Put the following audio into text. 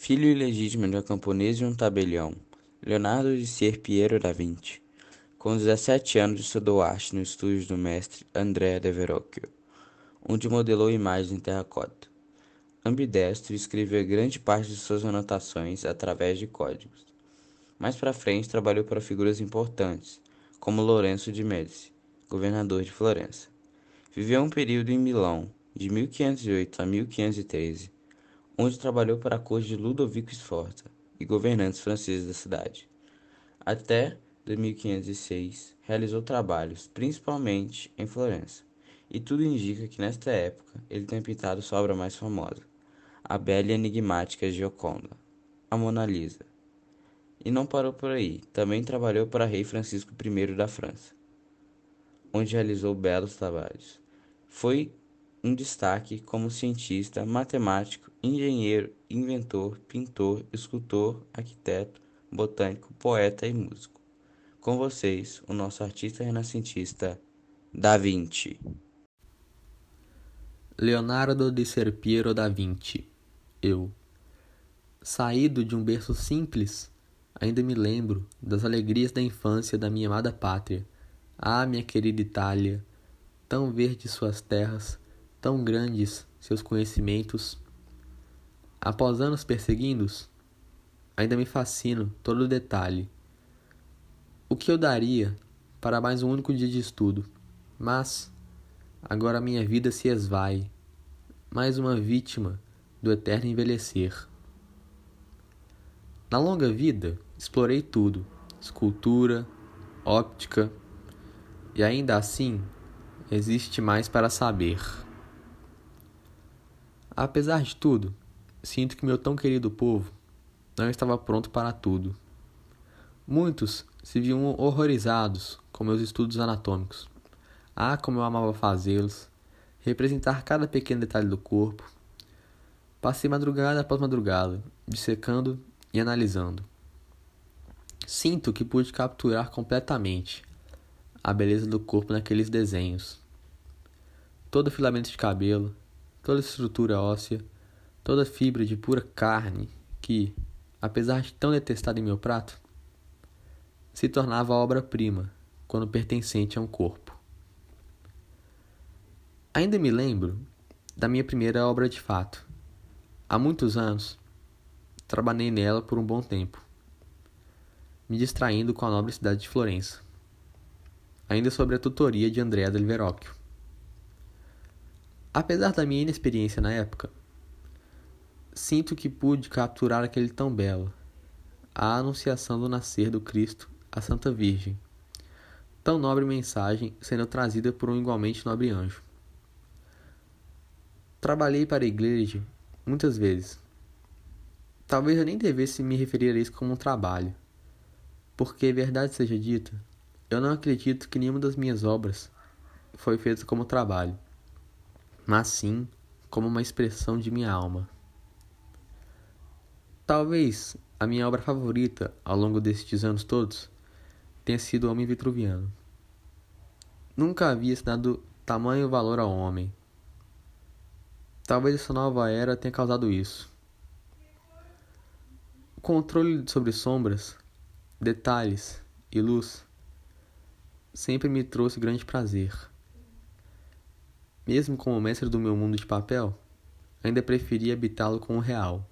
Filho ilegítimo de uma camponesa e um tabelião, Leonardo de Ser Piero da Vinci, com 17 anos estudou arte no estúdio do mestre Andrea de Verrocchio, onde modelou imagens em terracota. Ambidestro, escreveu grande parte de suas anotações através de códigos. Mais para frente, trabalhou para figuras importantes, como Lourenço de Médici, governador de Florença. Viveu um período em Milão, de 1508 a 1513, onde trabalhou para a corte de Ludovico Sforza e governantes franceses da cidade. Até 1506, realizou trabalhos, principalmente em Florença, e tudo indica que nesta época ele tem pintado sua obra mais famosa, a bela e enigmática Gioconda, a Mona Lisa. E não parou por aí, também trabalhou para rei Francisco I da França, onde realizou belos trabalhos. Foi um destaque como cientista, matemático, engenheiro, inventor, pintor, escultor, arquiteto, botânico, poeta e músico. Com vocês, o nosso artista renascentista Da Vinci. Leonardo de Serpiero da Vinci. Eu. Saído de um berço simples, ainda me lembro das alegrias da infância da minha amada pátria. Ah, minha querida Itália, tão verdes suas terras, tão grandes seus conhecimentos. Após anos perseguindo-os, ainda me fascino todo o detalhe. O que eu daria para mais um único dia de estudo? Mas agora minha vida se esvai, mais uma vítima do eterno envelhecer. Na longa vida, explorei tudo: escultura, óptica, e ainda assim existe mais para saber. Apesar de tudo, sinto que meu tão querido povo não estava pronto para tudo. Muitos se viam horrorizados com meus estudos anatômicos. Ah, como eu amava fazê-los, representar cada pequeno detalhe do corpo. Passei madrugada após madrugada, dissecando e analisando. Sinto que pude capturar completamente a beleza do corpo naqueles desenhos. Todo filamento de cabelo, toda estrutura óssea, toda fibra de pura carne que, apesar de tão detestada em meu prato, se tornava obra-prima quando pertencente a um corpo. Ainda me lembro da minha primeira obra de fato. Há muitos anos, trabalhei nela por um bom tempo, me distraindo com a nobre cidade de Florença, ainda sobre a tutoria de Andrea del Verrocchio. Apesar da minha inexperiência na época, sinto que pude capturar aquele tão belo, a anunciação do nascer do Cristo à Santa Virgem, tão nobre mensagem sendo trazida por um igualmente nobre anjo. Trabalhei para a igreja muitas vezes. Talvez eu nem devesse me referir a isso como um trabalho, porque, verdade seja dita, eu não acredito que nenhuma das minhas obras foi feita como trabalho mas sim como uma expressão de minha alma. Talvez a minha obra favorita ao longo destes anos todos tenha sido O Homem Vitruviano. Nunca havia se dado tamanho valor ao homem. Talvez essa nova era tenha causado isso. O controle sobre sombras, detalhes e luz sempre me trouxe grande prazer. Mesmo como mestre do meu mundo de papel, ainda preferi habitá-lo com o real.